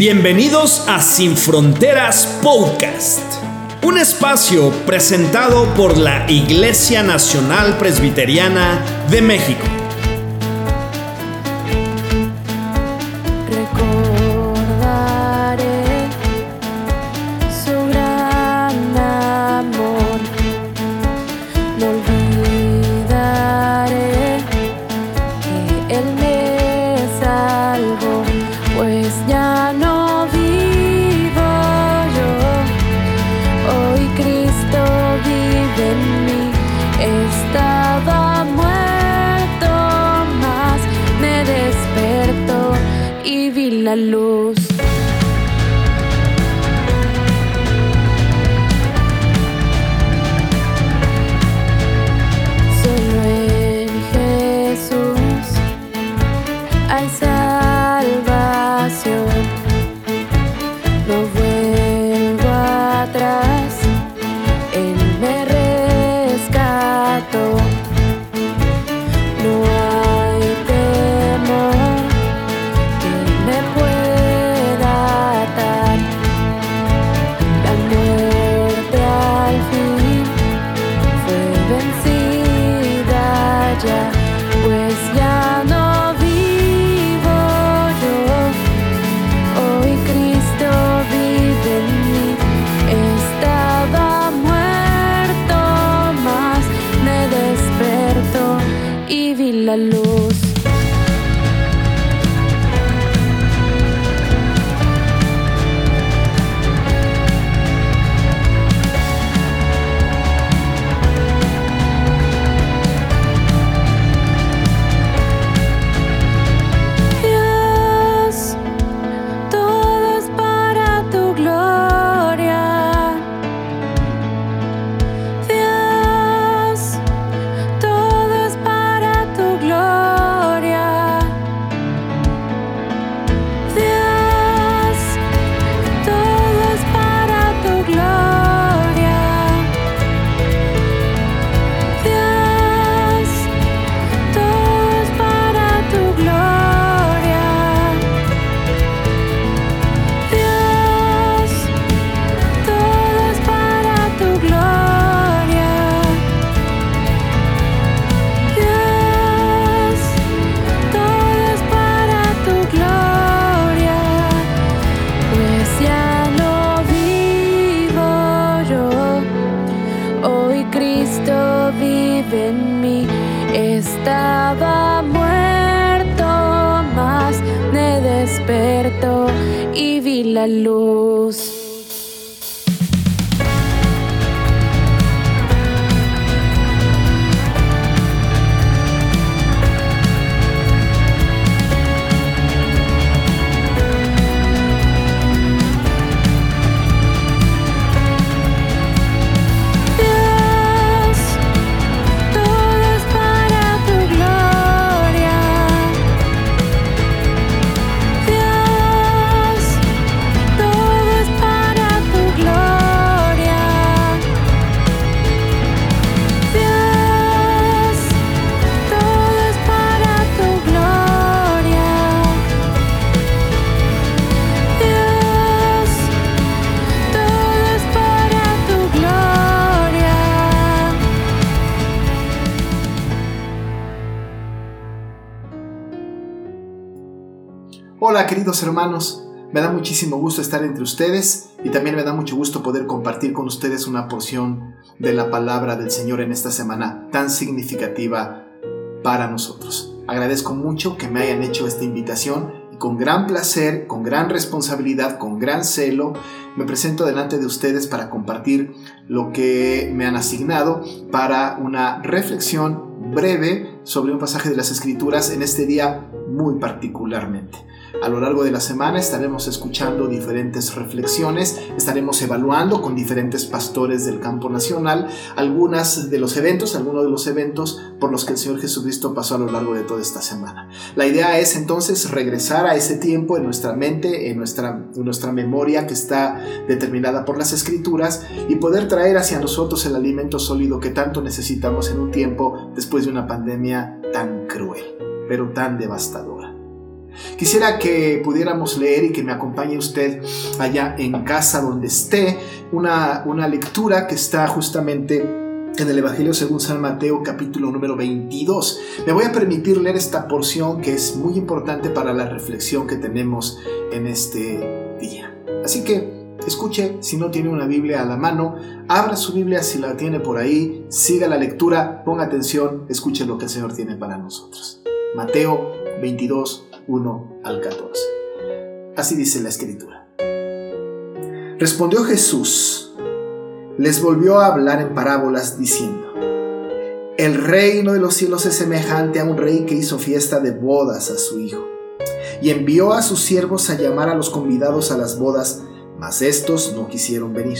Bienvenidos a Sin Fronteras Podcast, un espacio presentado por la Iglesia Nacional Presbiteriana de México. Queridos hermanos, me da muchísimo gusto estar entre ustedes y también me da mucho gusto poder compartir con ustedes una porción de la palabra del Señor en esta semana tan significativa para nosotros. Agradezco mucho que me hayan hecho esta invitación y con gran placer, con gran responsabilidad, con gran celo, me presento delante de ustedes para compartir lo que me han asignado para una reflexión breve sobre un pasaje de las Escrituras en este día muy particularmente. A lo largo de la semana estaremos escuchando diferentes reflexiones, estaremos evaluando con diferentes pastores del campo nacional algunas de los eventos, algunos de los eventos por los que el Señor Jesucristo pasó a lo largo de toda esta semana. La idea es entonces regresar a ese tiempo en nuestra mente, en nuestra, en nuestra memoria que está determinada por las escrituras y poder traer hacia nosotros el alimento sólido que tanto necesitamos en un tiempo después de una pandemia tan cruel, pero tan devastadora. Quisiera que pudiéramos leer y que me acompañe usted allá en casa donde esté una, una lectura que está justamente en el Evangelio según San Mateo capítulo número 22. Me voy a permitir leer esta porción que es muy importante para la reflexión que tenemos en este día. Así que escuche, si no tiene una Biblia a la mano, abra su Biblia si la tiene por ahí, siga la lectura, ponga atención, escuche lo que el Señor tiene para nosotros. Mateo 22, 1 al 14. Así dice la escritura. Respondió Jesús, les volvió a hablar en parábolas diciendo, el reino de los cielos es semejante a un rey que hizo fiesta de bodas a su hijo, y envió a sus siervos a llamar a los convidados a las bodas, mas estos no quisieron venir.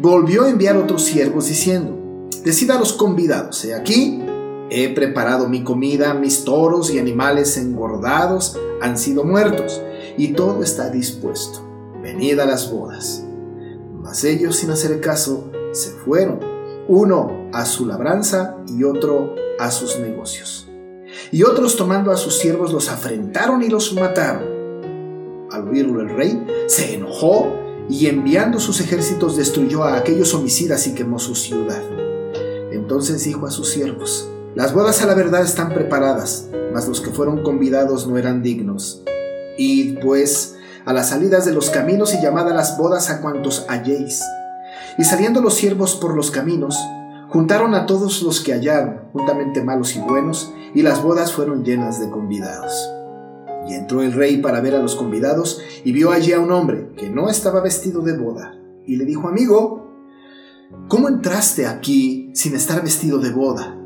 Volvió a enviar otros siervos diciendo, decid a los convidados, he aquí, he preparado mi comida, mis toros y animales engordados han sido muertos, y todo está dispuesto. Venid a las bodas. Mas ellos, sin hacer caso, se fueron, uno a su labranza y otro a sus negocios. Y otros tomando a sus siervos los afrentaron y los mataron. Al oírlo el rey, se enojó y enviando sus ejércitos destruyó a aquellos homicidas y quemó su ciudad. Entonces dijo a sus siervos, las bodas a la verdad están preparadas, mas los que fueron convidados no eran dignos. Id, pues, a las salidas de los caminos y llamad a las bodas a cuantos halléis. Y saliendo los siervos por los caminos, juntaron a todos los que hallaron, juntamente malos y buenos, y las bodas fueron llenas de convidados. Y entró el rey para ver a los convidados, y vio allí a un hombre que no estaba vestido de boda, y le dijo, amigo, ¿cómo entraste aquí sin estar vestido de boda?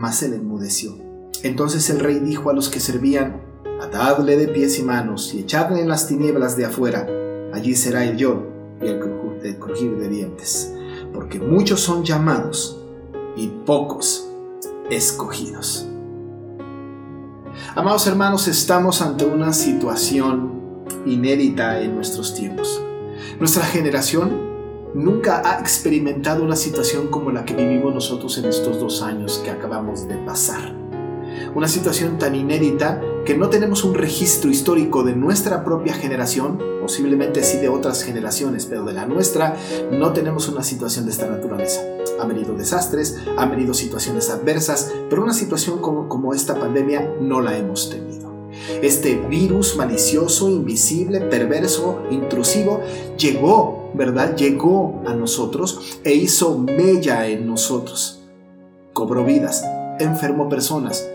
Mas él enmudeció. Entonces el rey dijo a los que servían, Atadle de pies y manos y echadle en las tinieblas de afuera. Allí será el lloro y el crujir de dientes, porque muchos son llamados y pocos escogidos. Amados hermanos, estamos ante una situación inédita en nuestros tiempos. Nuestra generación nunca ha experimentado una situación como la que vivimos nosotros en estos dos años que acabamos de pasar una situación tan inédita que no tenemos un registro histórico de nuestra propia generación, posiblemente sí de otras generaciones, pero de la nuestra no tenemos una situación de esta naturaleza. Han venido desastres, han venido situaciones adversas, pero una situación como, como esta pandemia no la hemos tenido. Este virus malicioso, invisible, perverso, intrusivo, llegó, ¿verdad? Llegó a nosotros e hizo mella en nosotros. Cobró vidas, enfermó personas,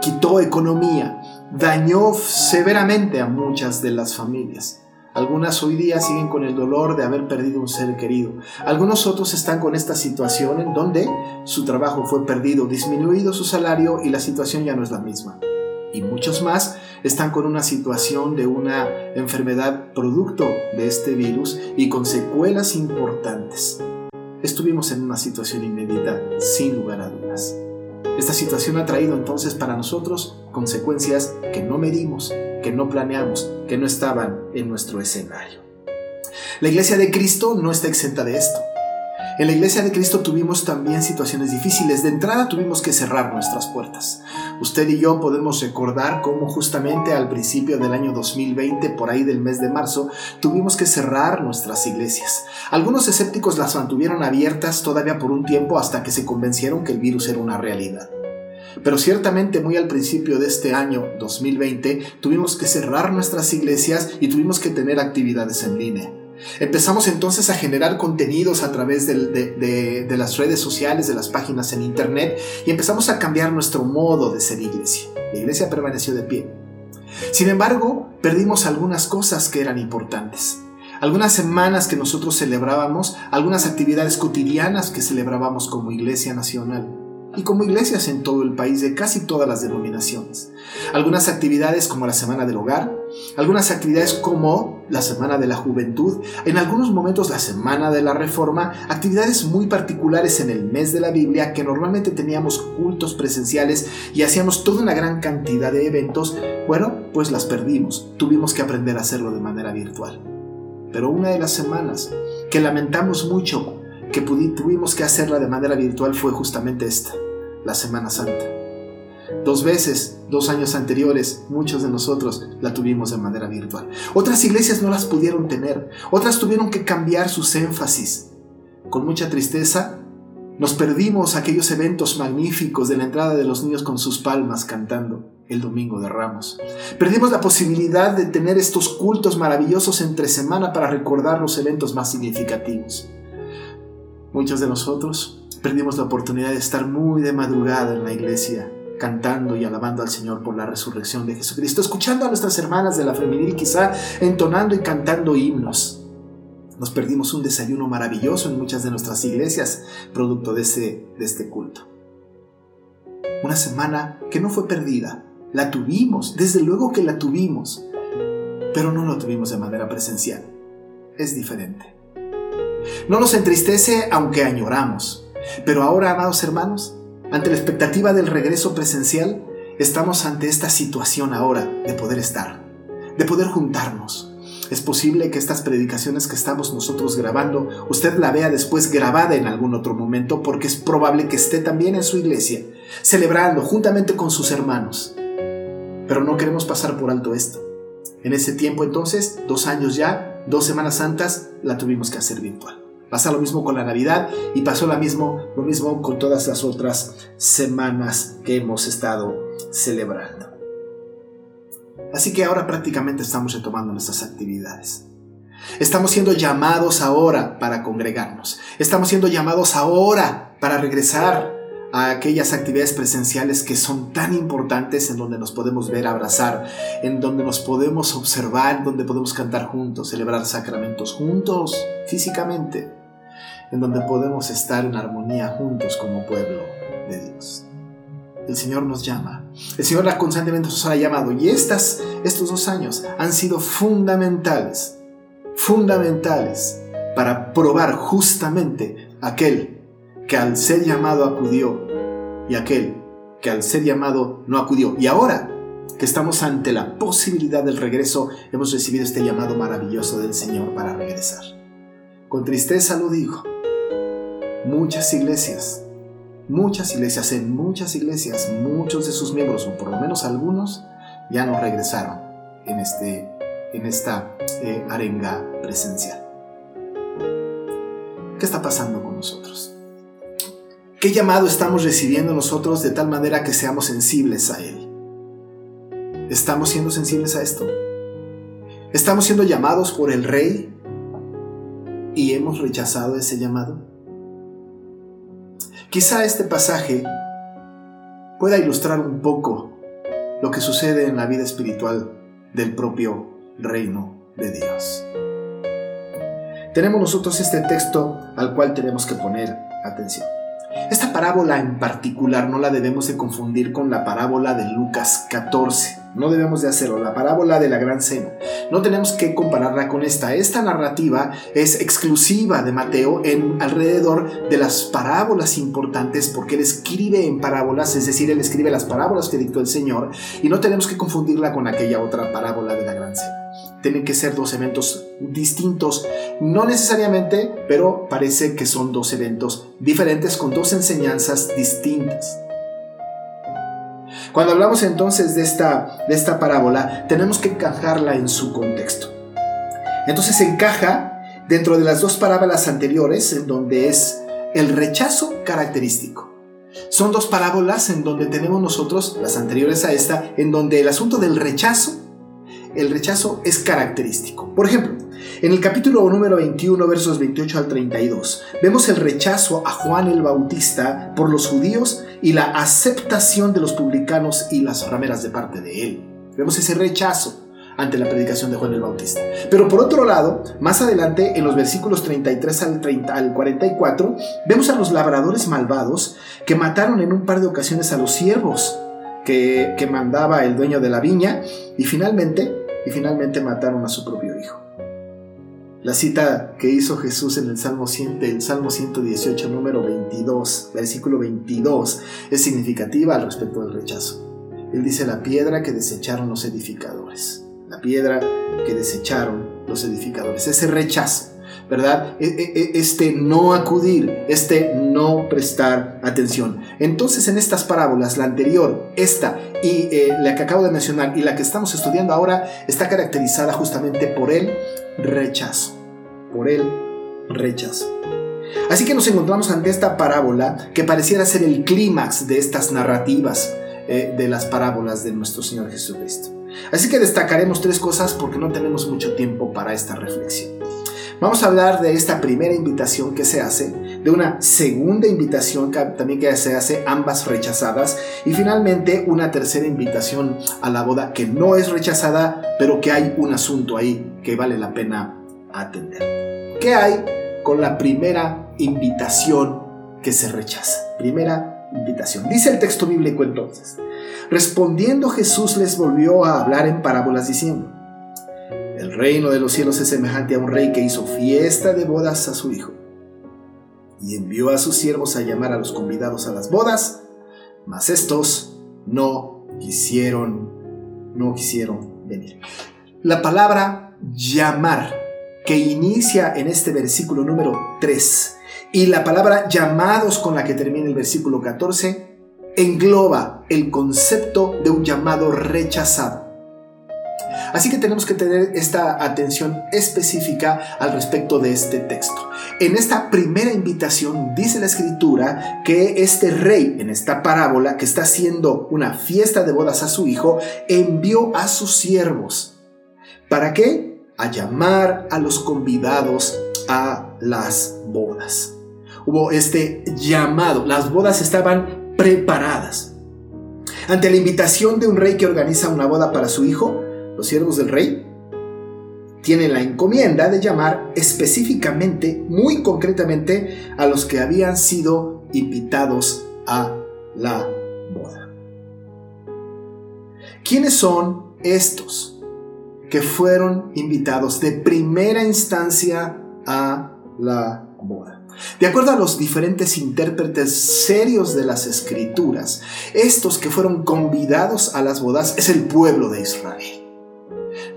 quitó economía, dañó severamente a muchas de las familias. Algunas hoy día siguen con el dolor de haber perdido un ser querido. Algunos otros están con esta situación en donde su trabajo fue perdido, disminuido su salario y la situación ya no es la misma. Y muchos más están con una situación de una enfermedad producto de este virus y con secuelas importantes. Estuvimos en una situación inédita, sin lugar a dudas. Esta situación ha traído entonces para nosotros consecuencias que no medimos, que no planeamos, que no estaban en nuestro escenario. La iglesia de Cristo no está exenta de esto. En la iglesia de Cristo tuvimos también situaciones difíciles. De entrada tuvimos que cerrar nuestras puertas. Usted y yo podemos recordar cómo justamente al principio del año 2020, por ahí del mes de marzo, tuvimos que cerrar nuestras iglesias. Algunos escépticos las mantuvieron abiertas todavía por un tiempo hasta que se convencieron que el virus era una realidad. Pero ciertamente muy al principio de este año 2020 tuvimos que cerrar nuestras iglesias y tuvimos que tener actividades en línea. Empezamos entonces a generar contenidos a través de, las redes sociales, de las páginas en internet y empezamos a cambiar nuestro modo de ser iglesia. La iglesia permaneció de pie. Sin embargo, perdimos algunas cosas que eran importantes. Algunas semanas que nosotros celebrábamos, algunas actividades cotidianas que celebrábamos como iglesia nacional y como iglesias en todo el país de casi todas las denominaciones. Algunas actividades como la Semana del Hogar, algunas actividades como la Semana de la Juventud, en algunos momentos la Semana de la Reforma, actividades muy particulares en el mes de la Biblia que normalmente teníamos cultos presenciales y hacíamos toda una gran cantidad de eventos, bueno, pues las perdimos, tuvimos que aprender a hacerlo de manera virtual. Pero una de las semanas que lamentamos mucho que tuvimos que hacerla de manera virtual fue justamente esta, la Semana Santa. Dos veces, dos años anteriores, muchos de nosotros la tuvimos de manera virtual. Otras iglesias no las pudieron tener, otras tuvieron que cambiar sus énfasis. Con mucha tristeza, nos perdimos aquellos eventos magníficos de la entrada de los niños con sus palmas cantando el domingo de Ramos. Perdimos la posibilidad de tener estos cultos maravillosos entre semana para recordar los eventos más significativos. Muchos de nosotros perdimos la oportunidad de estar muy de madrugada en la iglesia, cantando y alabando al Señor por la resurrección de Jesucristo, escuchando a nuestras hermanas de la femenil quizá entonando y cantando himnos. Nos perdimos un desayuno maravilloso en muchas de nuestras iglesias, producto de, ese, de este culto. Una semana que no fue perdida, la tuvimos, desde luego que la tuvimos, pero no lo tuvimos de manera presencial. Es diferente. No nos entristece aunque añoramos, pero ahora, amados hermanos, ante la expectativa del regreso presencial, estamos ante esta situación ahora de poder estar, de poder juntarnos, es posible que estas predicaciones que estamos nosotros grabando, usted la vea después grabada en algún otro momento, porque es probable que esté también en su iglesia, celebrando juntamente con sus hermanos. Pero no queremos pasar por alto esto. En ese tiempo entonces, dos años ya, dos Semanas Santas, la tuvimos que hacer virtual. Pasa lo mismo con la Navidad y pasó lo mismo, lo mismo con todas las otras semanas que hemos estado celebrando. Así que ahora prácticamente estamos retomando nuestras actividades. Estamos siendo llamados ahora para congregarnos. Estamos siendo llamados ahora para regresar a aquellas actividades presenciales que son tan importantes en donde nos podemos ver, abrazar, en donde nos podemos observar, donde podemos cantar juntos, celebrar sacramentos juntos, físicamente, en donde podemos estar en armonía juntos como pueblo de Dios. El Señor nos llama. El Señor constantemente nos ha llamado. Y estas, estos dos años han sido fundamentales, fundamentales para probar justamente aquel que al ser llamado acudió y aquel que al ser llamado no acudió. Y ahora que estamos ante la posibilidad del regreso, hemos recibido este llamado maravilloso del Señor para regresar. Con tristeza lo digo, muchas iglesias Muchas iglesias, en muchas iglesias, muchos de sus miembros, o por lo menos algunos, ya no regresaron en, este, en esta eh, arenga presencial. ¿Qué está pasando con nosotros? ¿Qué llamado estamos recibiendo nosotros de tal manera que seamos sensibles a Él? ¿Estamos siendo sensibles a esto? ¿Estamos siendo llamados por el Rey y hemos rechazado ese llamado? Quizá este pasaje pueda ilustrar un poco lo que sucede en la vida espiritual del propio reino de Dios. Tenemos nosotros este texto al cual tenemos que poner atención. Esta parábola en particular no la debemos de confundir con la parábola de Lucas 14. No debemos de hacerlo, la parábola de la gran cena. No tenemos que compararla con esta. Esta narrativa es exclusiva de Mateo en alrededor de las parábolas importantes porque él escribe en parábolas, es decir, él escribe las parábolas que dictó el Señor y no tenemos que confundirla con aquella otra parábola de la gran cena tienen que ser dos eventos distintos, no necesariamente, pero parece que son dos eventos diferentes con dos enseñanzas distintas. Cuando hablamos entonces de esta, de esta parábola, tenemos que encajarla en su contexto. Entonces encaja dentro de las dos parábolas anteriores, en donde es el rechazo característico. Son dos parábolas en donde tenemos nosotros, las anteriores a esta, en donde el asunto del rechazo el rechazo es característico. Por ejemplo, en el capítulo número 21, versos 28 al 32, vemos el rechazo a Juan el Bautista por los judíos y la aceptación de los publicanos y las rameras de parte de él. Vemos ese rechazo ante la predicación de Juan el Bautista. Pero por otro lado, más adelante, en los versículos 33 al, 30, al 44, vemos a los labradores malvados que mataron en un par de ocasiones a los siervos que, que mandaba el dueño de la viña y finalmente y finalmente mataron a su propio hijo. La cita que hizo Jesús en el Salmo, 100, el Salmo 118, número 22, versículo 22, es significativa al respecto del rechazo. Él dice la piedra que desecharon los edificadores. La piedra que desecharon los edificadores. Ese rechazo. ¿Verdad? E- e- e- Este no acudir, este no prestar atención. Entonces en estas parábolas, la anterior, esta y eh, la que acabo de mencionar y la que estamos estudiando ahora, está caracterizada justamente por el rechazo. Por el rechazo. Así que nos encontramos ante esta parábola que pareciera ser el clímax de estas narrativas eh, de las parábolas de nuestro Señor Jesucristo. Así que destacaremos tres cosas porque no tenemos mucho tiempo para esta reflexión. Vamos a hablar de esta primera invitación que se hace, de una segunda invitación que también que se hace, ambas rechazadas, y finalmente una tercera invitación a la boda que no es rechazada, pero que hay un asunto ahí que vale la pena atender. ¿Qué hay con la primera invitación que se rechaza? Primera invitación. Dice el texto bíblico entonces. Respondiendo Jesús les volvió a hablar en parábolas diciendo, el reino de los cielos es semejante a un rey que hizo fiesta de bodas a su hijo y envió a sus siervos a llamar a los convidados a las bodas, mas estos no quisieron, no quisieron venir. La palabra llamar que inicia en este versículo número 3 y la palabra llamados con la que termina el versículo 14 engloba el concepto de un llamado rechazado. Así que tenemos que tener esta atención específica al respecto de este texto. En esta primera invitación dice la escritura que este rey, en esta parábola, que está haciendo una fiesta de bodas a su hijo, envió a sus siervos. ¿Para qué? A llamar a los convidados a las bodas. Hubo este llamado, las bodas estaban preparadas. Ante la invitación de un rey que organiza una boda para su hijo, los siervos del rey tienen la encomienda de llamar específicamente, muy concretamente, a los que habían sido invitados a la boda. ¿Quiénes son estos que fueron invitados de primera instancia a la boda? De acuerdo a los diferentes intérpretes serios de las escrituras, estos que fueron convidados a las bodas es el pueblo de Israel.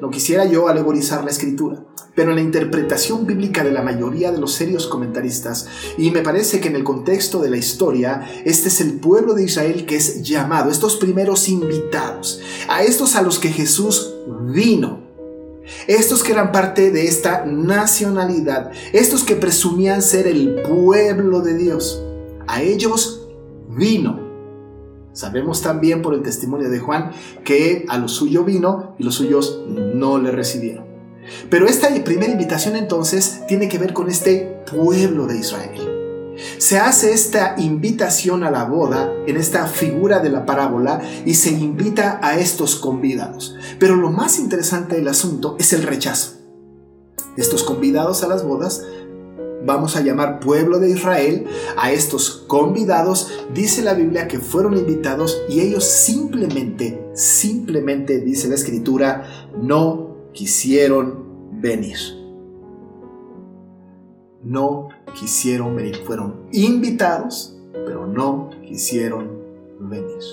No quisiera yo alegorizar la escritura, pero en la interpretación bíblica de la mayoría de los serios comentaristas, y me parece que en el contexto de la historia, este es el pueblo de Israel que es llamado, estos primeros invitados, a estos a los que Jesús vino, estos que eran parte de esta nacionalidad, estos que presumían ser el pueblo de Dios, a ellos vino. Sabemos también por el testimonio de Juan que a lo suyo vino y los suyos no le recibieron. Pero esta primera invitación entonces tiene que ver con este pueblo de Israel. Se hace esta invitación a la boda en esta figura de la parábola y se invita a estos convidados. Pero lo más interesante del asunto es el rechazo. Estos convidados a las bodas vamos a llamar pueblo de Israel, a estos convidados, dice la Biblia que fueron invitados y ellos simplemente, simplemente, dice la escritura, no quisieron venir. No quisieron venir, fueron invitados, pero no quisieron venir.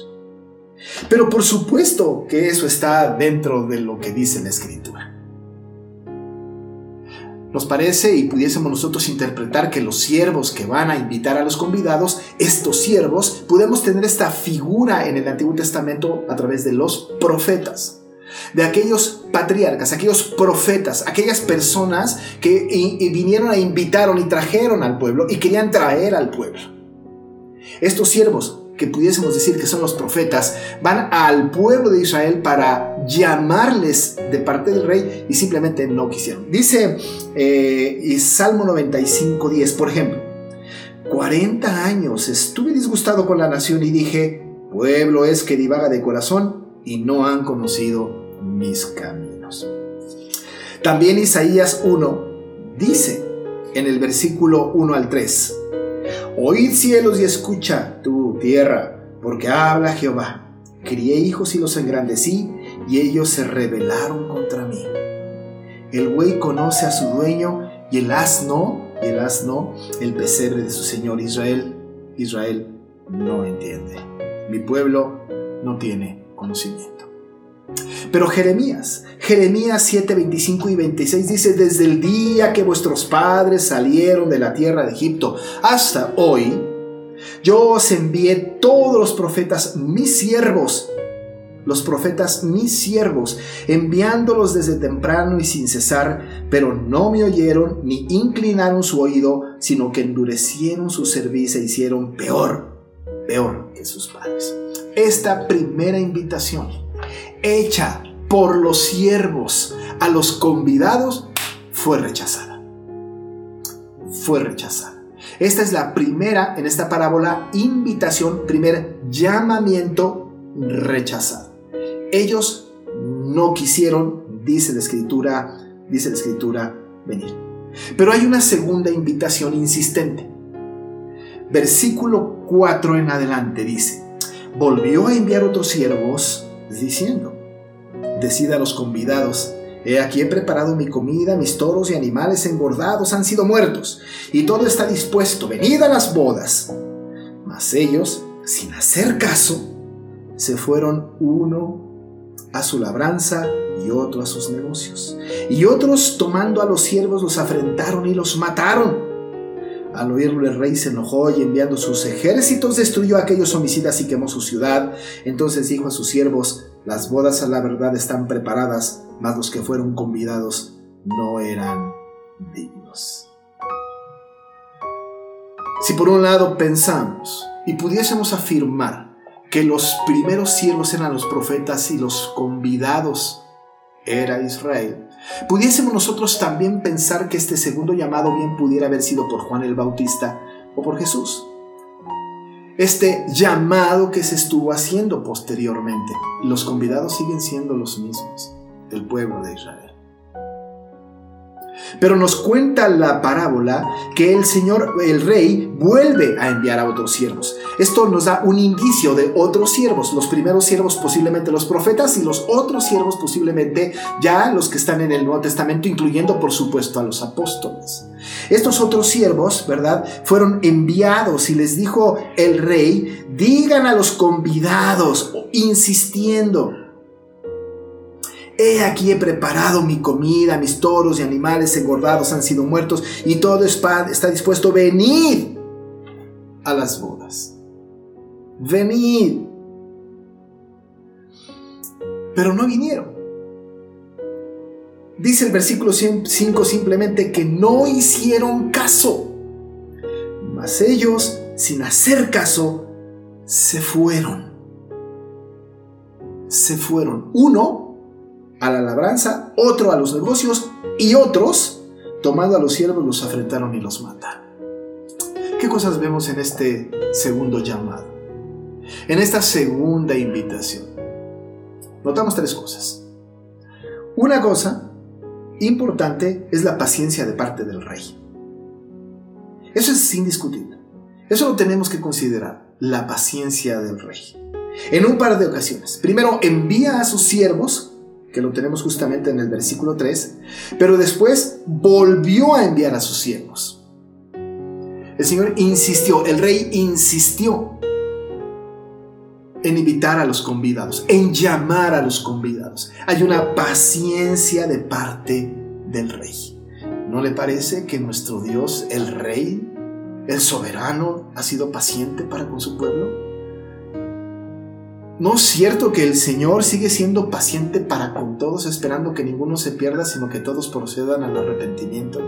Pero por supuesto que eso está dentro de lo que dice la escritura. Nos parece y pudiésemos nosotros interpretar que los siervos que van a invitar a los convidados, estos siervos, podemos tener esta figura en el Antiguo Testamento a través de los profetas, de aquellos patriarcas, aquellos profetas, aquellas personas que vinieron a invitaron y trajeron al pueblo y querían traer al pueblo. Estos siervos que pudiésemos decir que son los profetas, van al pueblo de Israel para llamarles de parte del rey y simplemente no quisieron. Dice eh, y Salmo 95, 10, por ejemplo, 40 años estuve disgustado con la nación y dije, pueblo es que divaga de corazón y no han conocido mis caminos. También Isaías 1 dice en el versículo 1 al 3, Oíd cielos y escucha tu tierra, porque habla Jehová. Crié hijos y los engrandecí, y ellos se rebelaron contra mí. El buey conoce a su dueño, y el asno, y el asno, el pesebre de su señor Israel. Israel no entiende. Mi pueblo no tiene conocimiento. Pero Jeremías, Jeremías 7, 25 y 26 dice, desde el día que vuestros padres salieron de la tierra de Egipto hasta hoy, yo os envié todos los profetas, mis siervos, los profetas mis siervos, enviándolos desde temprano y sin cesar, pero no me oyeron ni inclinaron su oído, sino que endurecieron su cerviz e hicieron peor, peor que sus padres. Esta primera invitación, hecha por los siervos a los convidados, fue rechazada. Fue rechazada. Esta es la primera, en esta parábola, invitación, primer llamamiento rechazado. Ellos no quisieron, dice la escritura, dice la escritura, venir. Pero hay una segunda invitación insistente. Versículo 4 en adelante dice, volvió a enviar otros siervos diciendo, decida a los convidados, he aquí he preparado mi comida, mis toros y animales engordados han sido muertos, y todo está dispuesto, venid a las bodas. Mas ellos, sin hacer caso, se fueron uno a su labranza y otro a sus negocios. Y otros tomando a los siervos los afrentaron y los mataron. Al oírlo el rey se enojó y enviando sus ejércitos destruyó a aquellos homicidas y quemó su ciudad. Entonces dijo a sus siervos, las bodas a la verdad están preparadas, mas los que fueron convidados no eran dignos. Si por un lado pensamos y pudiésemos afirmar que los primeros siervos eran los profetas y los convidados era Israel, pudiésemos nosotros también pensar que este segundo llamado bien pudiera haber sido por Juan el Bautista o por Jesús. Este llamado que se estuvo haciendo posteriormente, los convidados siguen siendo los mismos, el pueblo de Israel. Pero nos cuenta la parábola que el Señor, el rey, vuelve a enviar a otros siervos. Esto nos da un indicio de otros siervos. Los primeros siervos posiblemente los profetas y los otros siervos posiblemente ya los que están en el Nuevo Testamento, incluyendo por supuesto a los apóstoles. Estos otros siervos, ¿verdad? Fueron enviados y les dijo el rey, digan a los convidados, insistiendo, He aquí he preparado mi comida, mis toros y animales engordados han sido muertos y todo está, dispuesto. Venid a las bodas. Venid. Pero no vinieron. Dice el versículo 5 simplemente que no hicieron caso. Mas ellos, sin hacer caso, se fueron. Se fueron. Uno a la labranza, otro a los negocios y otros, tomando a los siervos, los afrentaron y los mataron. ¿Qué cosas vemos en este segundo llamado? En esta segunda invitación. Notamos tres cosas. Una cosa importante es la paciencia de parte del rey. Eso es indiscutible. Eso lo tenemos que considerar, la paciencia del rey. En un par de ocasiones. Primero, envía a sus siervos que lo tenemos justamente en el versículo 3, pero después volvió a enviar a sus siervos. El Señor insistió, el rey insistió en invitar a los convidados, en llamar a los convidados. Hay una paciencia de parte del rey. ¿No le parece que nuestro Dios, el rey, el soberano, ha sido paciente para con su pueblo? ¿No es cierto que el Señor sigue siendo paciente para con todos, esperando que ninguno se pierda, sino que todos procedan al arrepentimiento?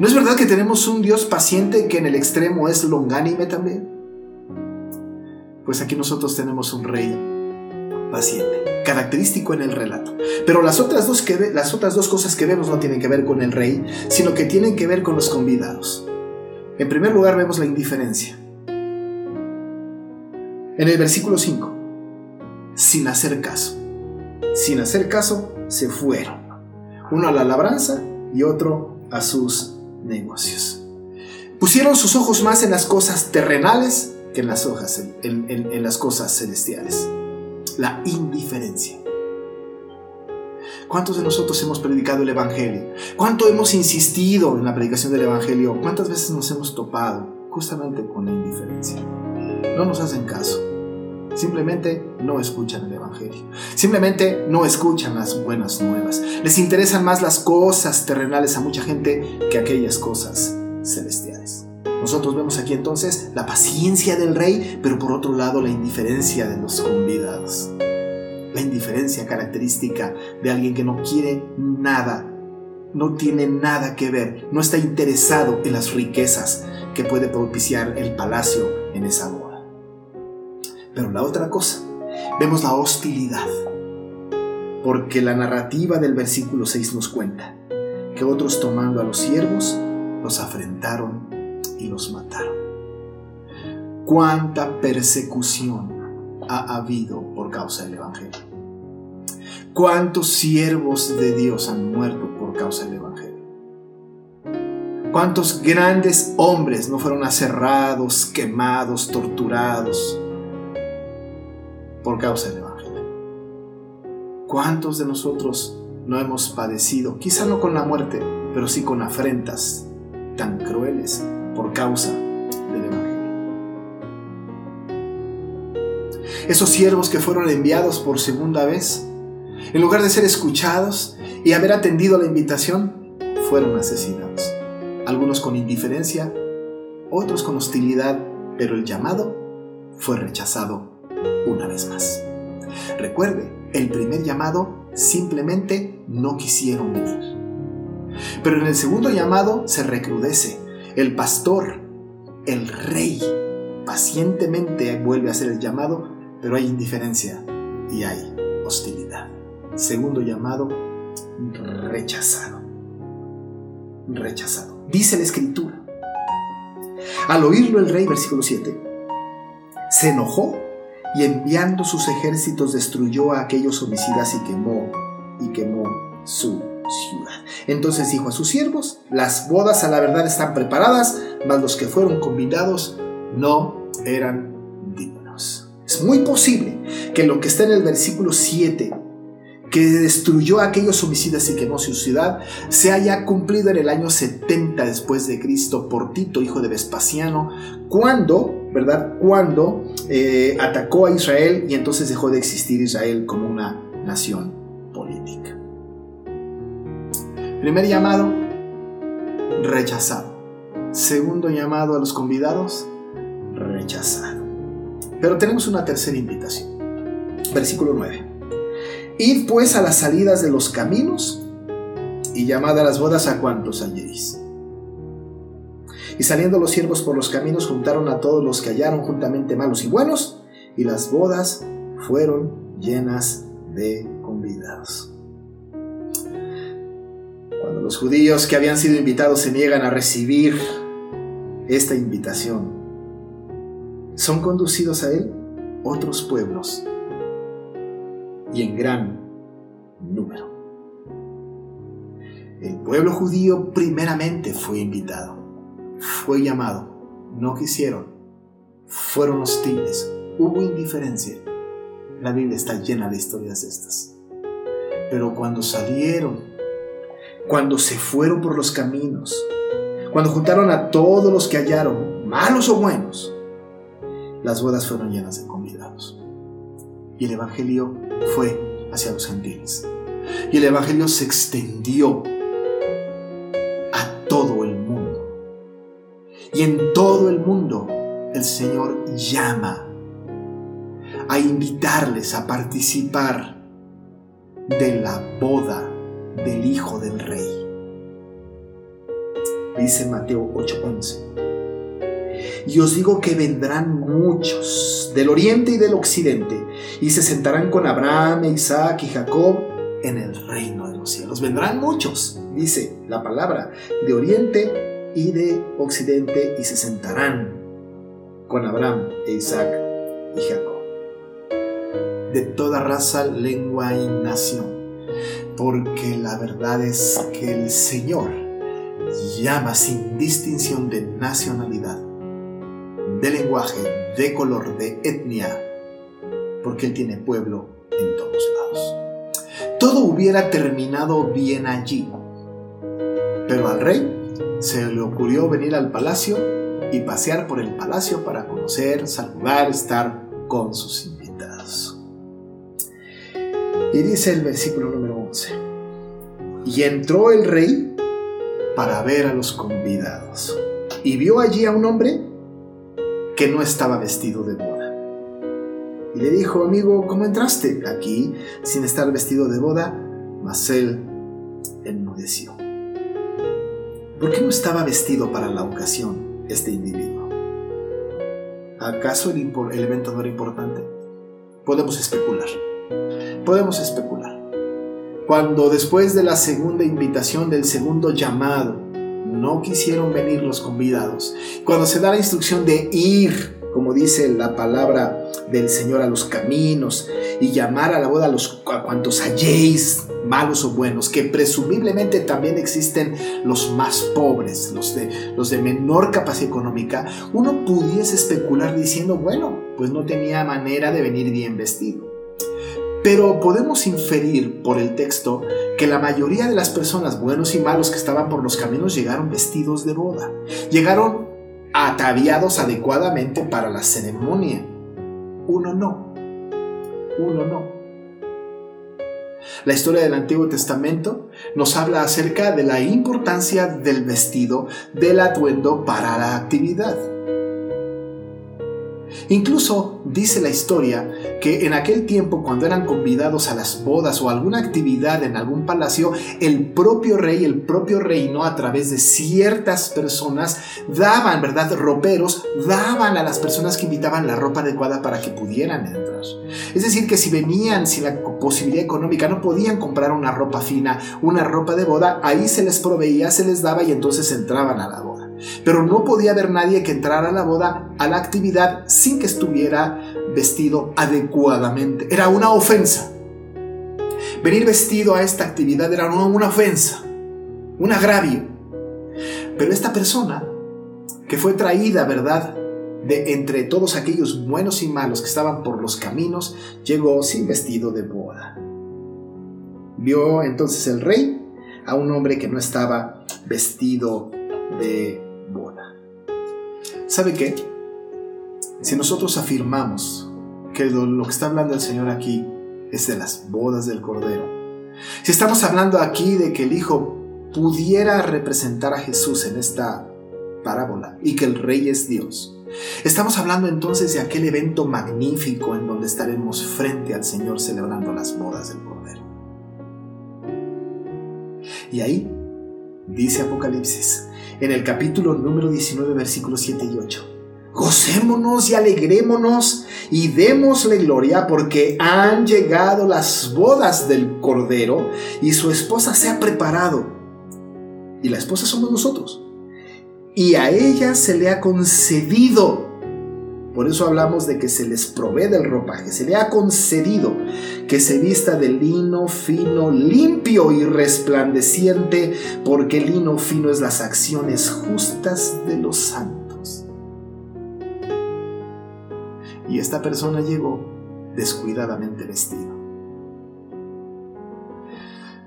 ¿No es verdad que tenemos un Dios paciente que en el extremo es longánime también? Pues aquí nosotros tenemos un rey paciente, característico en el relato. Pero las otras dos, que las otras dos cosas que vemos no tienen que ver con el rey, sino que tienen que ver con los convidados. En primer lugar vemos la indiferencia. En el versículo 5 sin hacer caso. Sin hacer caso, se fueron. Uno a la labranza y otro a sus negocios. Pusieron sus ojos más en las cosas terrenales que en las, hojas, en, las cosas celestiales. La indiferencia. ¿Cuántos de nosotros hemos predicado el Evangelio? ¿Cuánto hemos insistido en la predicación del Evangelio? ¿Cuántas veces nos hemos topado justamente con la indiferencia? No nos hacen caso simplemente no escuchan el Evangelio. Simplemente no escuchan las buenas nuevas. Les interesan más las cosas terrenales a mucha gente que aquellas cosas celestiales. Nosotros vemos aquí entonces la paciencia del rey, pero por otro lado la indiferencia de los convidados. La indiferencia característica de alguien que no quiere nada, no tiene nada que ver, no está interesado en las riquezas que puede propiciar el palacio en esa boda. Pero la otra cosa, vemos la hostilidad, porque la narrativa del versículo 6 nos cuenta que otros tomando a los siervos los afrentaron y los mataron. ¿Cuánta persecución ha habido por causa del Evangelio? ¿Cuántos siervos de Dios han muerto por causa del Evangelio? ¿Cuántos grandes hombres no fueron aserrados, quemados, torturados por causa del Evangelio? ¿Cuántos de nosotros no hemos padecido, quizá no con la muerte, pero sí con afrentas tan crueles por causa del Evangelio? Esos siervos que fueron enviados por segunda vez, en lugar de ser escuchados y haber atendido la invitación, fueron asesinados. Algunos con indiferencia, otros con hostilidad, pero el llamado fue rechazado una vez más. Recuerde, el primer llamado simplemente no quisieron venir. Pero en el segundo llamado se recrudece. El pastor, el rey, pacientemente vuelve a hacer el llamado, pero hay indiferencia y hay hostilidad. Segundo llamado, rechazado. Rechazado. Dice la escritura. Al oírlo el rey, versículo 7, se enojó y enviando sus ejércitos destruyó a aquellos homicidas y quemó y quemó su ciudad. Entonces dijo a sus siervos, las bodas a la verdad están preparadas, mas los que fueron convidados no eran dignos. Es muy posible que lo que está en el versículo 7 que destruyó a aquellos homicidas y quemó su ciudad, se haya cumplido en el año 70 después de Cristo por Tito, hijo de Vespasiano, cuando, ¿verdad? Cuando eh, atacó a Israel y entonces dejó de existir Israel como una nación política. Primer llamado, rechazado. Segundo llamado a los convidados, rechazado. Pero tenemos una tercera invitación. Versículo 9. Id pues a las salidas de los caminos y llamad a las bodas a cuantos halléis. Y saliendo los siervos por los caminos juntaron a todos los que hallaron juntamente malos y buenos, y las bodas fueron llenas de convidados. Cuando los judíos que habían sido invitados se niegan a recibir esta invitación, son conducidos a él otros pueblos y en gran número. El pueblo judío primeramente fue invitado, fue llamado, no quisieron, fueron hostiles, hubo indiferencia. La Biblia está llena de historias estas. Pero cuando salieron, cuando se fueron por los caminos, cuando juntaron a todos los que hallaron, malos o buenos, las bodas fueron llenas de convidados. Y el Evangelio fue hacia los gentiles. Y el Evangelio se extendió a todo el mundo. Y en todo el mundo el Señor llama a invitarles a participar de la boda del Hijo del Rey. Dice Mateo 8:11. Y os digo que vendrán muchos del oriente y del occidente y se sentarán con Abraham, Isaac y Jacob en el reino de los cielos. Vendrán muchos, dice la palabra, de oriente y de occidente y se sentarán con Abraham, Isaac y Jacob. De toda raza, lengua y nación. Porque la verdad es que el Señor llama sin distinción de nacionalidad de lenguaje, de color, de etnia, porque Él tiene pueblo en todos lados. Todo hubiera terminado bien allí, pero al rey se le ocurrió venir al palacio y pasear por el palacio para conocer, saludar, estar con sus invitados. Y dice el versículo número 11. Y entró el rey para ver a los convidados. Y vio allí a un hombre que no estaba vestido de boda. Y le dijo, amigo, ¿cómo entraste aquí sin estar vestido de boda? Mas él enmudeció. ¿Por qué no estaba vestido para la ocasión este individuo? ¿Acaso el, el evento no era importante? Podemos especular. Podemos especular. Cuando después de la segunda invitación, del segundo llamado, no quisieron venir los convidados, cuando se da la instrucción de ir, como dice la palabra del Señor, a los caminos y llamar a la boda a, los, cuantos halléis, malos o buenos, que presumiblemente también existen los más pobres, los de menor capacidad económica, uno pudiese especular diciendo, bueno, pues no tenía manera de venir bien vestido. Pero podemos inferir por el texto que la mayoría de las personas, buenos y malos, que estaban por los caminos llegaron vestidos de boda. Llegaron ataviados adecuadamente para la ceremonia. Uno no. Uno no. La historia del Antiguo Testamento nos habla acerca de la importancia del vestido, del atuendo para la actividad. Incluso dice la historia que en aquel tiempo cuando eran convidados a las bodas o alguna actividad en algún palacio, el propio rey, el propio reino a través de ciertas personas daban, ¿verdad? Roperos, daban a las personas que invitaban la ropa adecuada para que pudieran entrar. Es decir, que si venían sin la posibilidad económica, no podían comprar una ropa fina, una ropa de boda, ahí se les proveía, se les daba y entonces entraban a la boda. Pero no podía haber nadie que entrara a la boda, a la actividad, sin que estuviera vestido adecuadamente. Era una ofensa. Venir vestido a esta actividad era una, ofensa, un agravio. Pero esta persona, que fue traída, ¿verdad? De entre todos aquellos buenos y malos que estaban por los caminos, llegó sin vestido de boda. Vio entonces el rey a un hombre que no estaba vestido de boda. ¿Sabe qué? Si nosotros afirmamos que lo, lo que está hablando el Señor aquí es de las bodas del Cordero, si estamos hablando aquí de que el Hijo pudiera representar a Jesús en esta parábola y que el Rey es Dios, Estamos hablando entonces de aquel evento magnífico en donde estaremos frente al Señor celebrando las bodas del Cordero. Y ahí dice Apocalipsis, en el capítulo número 19, versículos 7 y 8. Gocémonos y alegrémonos y démosle gloria porque han llegado las bodas del Cordero y su esposa se ha preparado. Y la esposa somos nosotros. Y a ella se le ha concedido. Por eso hablamos de que se les provee del ropaje. Se le ha concedido que se vista de lino fino, limpio y resplandeciente, porque el lino fino es las acciones justas de los santos. Y esta persona llegó descuidadamente vestido.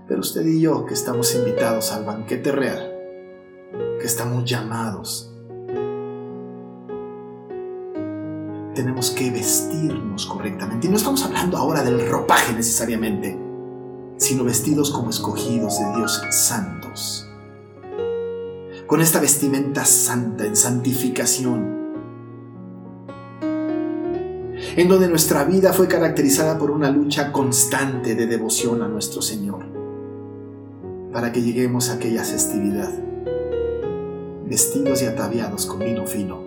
Pero usted y yo, que estamos invitados al banquete real, que estamos llamados, tenemos que vestirnos correctamente. Y no estamos hablando ahora del ropaje necesariamente, sino vestidos como escogidos de Dios santos. Con esta vestimenta santa en santificación, en donde nuestra vida fue caracterizada por una lucha constante de devoción a nuestro Señor, para que lleguemos a aquella festividad, vestidos y ataviados con lino fino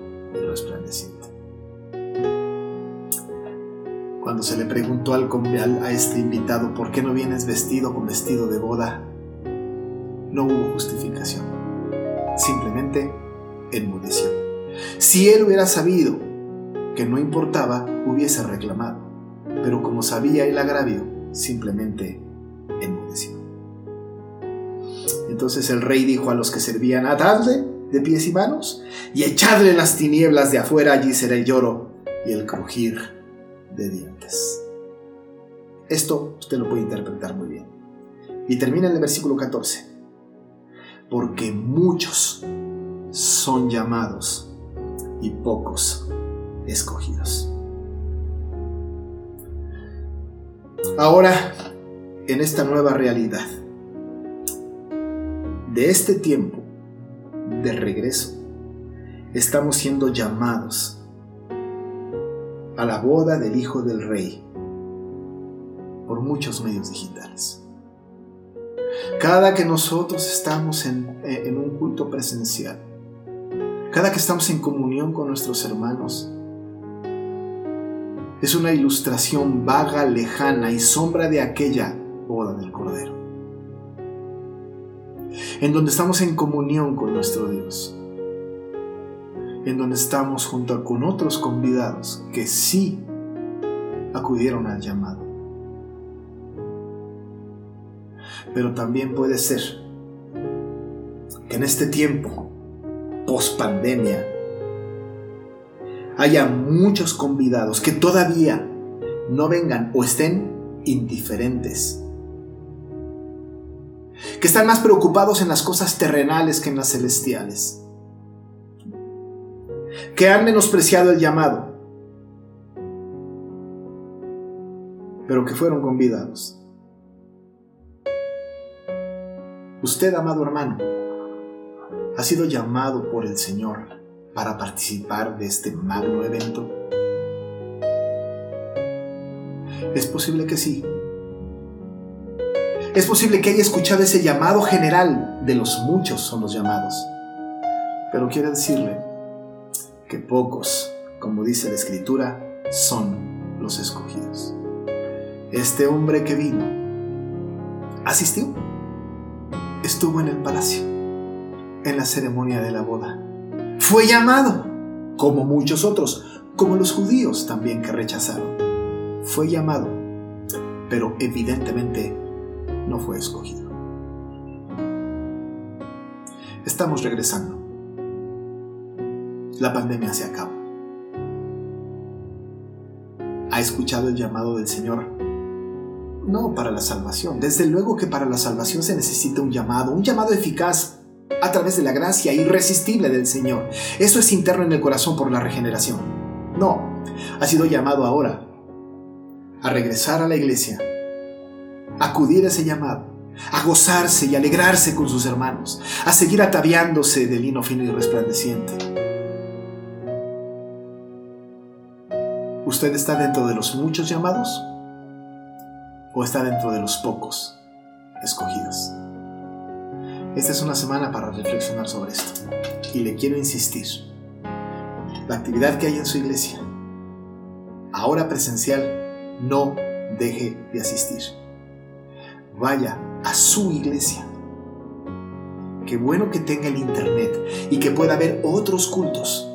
Cuando se le preguntó al, al, a este invitado por qué no vienes vestido con vestido de boda, no hubo justificación, simplemente enmudeció. Si él hubiera sabido que no importaba, hubiese reclamado. Pero como sabía el agravio, simplemente enmudeció. Entonces el rey dijo a los que servían, atadle de pies y manos y echadle las tinieblas de afuera, allí será el lloro y el crujir dientes. Esto usted lo puede interpretar muy bien. Y termina en el versículo 14. Porque muchos son llamados y pocos escogidos. Ahora, en esta nueva realidad, de este tiempo de regreso, estamos siendo llamados a la boda del Hijo del Rey por muchos medios digitales. Cada que nosotros estamos en, en un culto presencial, cada que estamos en comunión con nuestros hermanos, es una ilustración vaga, lejana y sombra de aquella boda del Cordero, en donde estamos en comunión con nuestro Dios, en donde estamos junto con otros convidados que sí acudieron al llamado. Pero también puede ser que en este tiempo, post pandemia, haya muchos convidados que todavía no vengan o estén indiferentes. Que están más preocupados en las cosas terrenales que en las celestiales. Que han menospreciado el llamado. Pero que fueron convidados. Usted, amado hermano, ha sido llamado por el Señor para participar de este magno evento? Es posible que sí. Es posible que haya escuchado ese llamado general, de los muchos son los llamados. Pero quiero decirle que pocos, como dice la escritura, son los escogidos. Este hombre que vino asistió, estuvo en el palacio, en la ceremonia de la boda fue llamado, como muchos otros, como los judíos también que rechazaron. Fue llamado, pero evidentemente no fue escogido. Estamos regresando. La pandemia se acaba. ¿Ha escuchado el llamado del Señor? No para la salvación. Desde luego que para la salvación se necesita un llamado, un llamado eficaz a través de la gracia irresistible del Señor. Eso es interno en el corazón por la regeneración. No, ha sido llamado ahora a regresar a la iglesia, acudir a ese llamado, a gozarse y alegrarse con sus hermanos, a seguir ataviándose de lino fino y resplandeciente. ¿Usted está dentro de los muchos llamados o está dentro de los pocos escogidos? Esta es una semana para reflexionar sobre esto. Y le quiero insistir. La actividad que hay en su iglesia, ahora presencial, no deje de asistir. Vaya a su iglesia. Qué bueno que tenga el internet y que pueda ver otros cultos,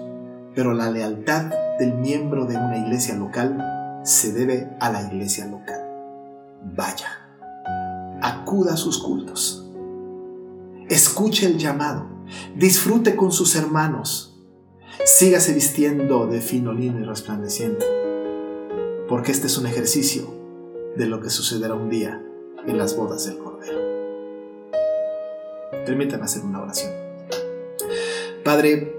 pero la lealtad del miembro de una iglesia local se debe a la iglesia local. Vaya, acuda a sus cultos Escuche el llamado. Disfrute con sus hermanos. Sígase vistiendo de fino lino y resplandeciente. Porque este es un ejercicio de lo que sucederá un día en las bodas del Cordero. Permítanme hacer una oración. Padre,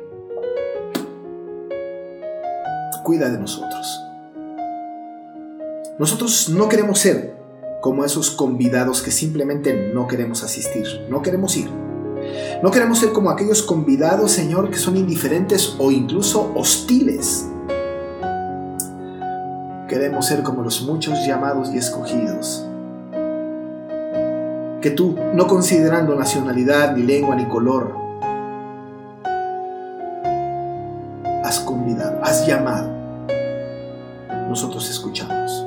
cuida de nosotros. Nosotros no queremos ser como esos convidados que simplemente no queremos asistir, no queremos ir. No queremos ser como aquellos convidados, Señor, que son indiferentes o incluso hostiles. Queremos ser como los muchos llamados y escogidos. Que tú, no considerando nacionalidad, ni lengua, ni color, has convidado, has llamado. Nosotros escuchamos.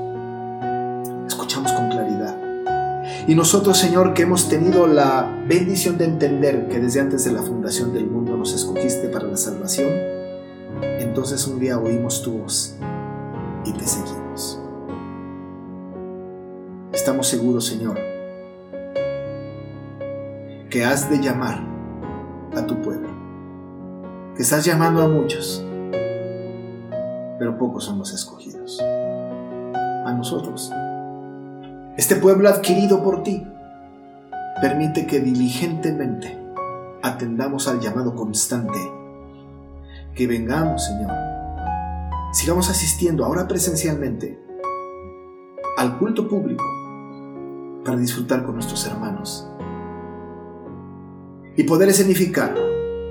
Y nosotros, Señor, que hemos tenido la bendición de entender que desde antes de la fundación del mundo nos escogiste para la salvación, entonces un día oímos tu voz y te seguimos. Estamos seguros, Señor, que has de llamar a tu pueblo, que estás llamando a muchos, pero pocos son los escogidos. A nosotros este pueblo adquirido por ti, permite que diligentemente atendamos al llamado constante. Que vengamos, Señor. Sigamos asistiendo ahora presencialmente al culto público para disfrutar con nuestros hermanos y poder escenificar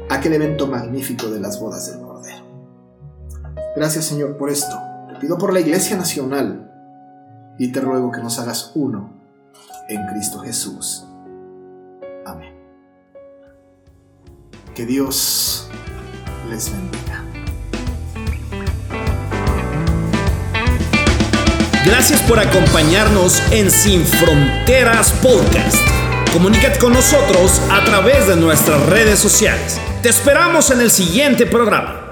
aquel evento magnífico de las bodas del Cordero. Gracias Señor por esto. Te pido por la Iglesia Nacional y te ruego que nos hagas uno en Cristo Jesús. Amén. Que Dios les bendiga. Gracias por acompañarnos en Sin Fronteras Podcast. Comunícate con nosotros a través de nuestras redes sociales. Te esperamos en el siguiente programa.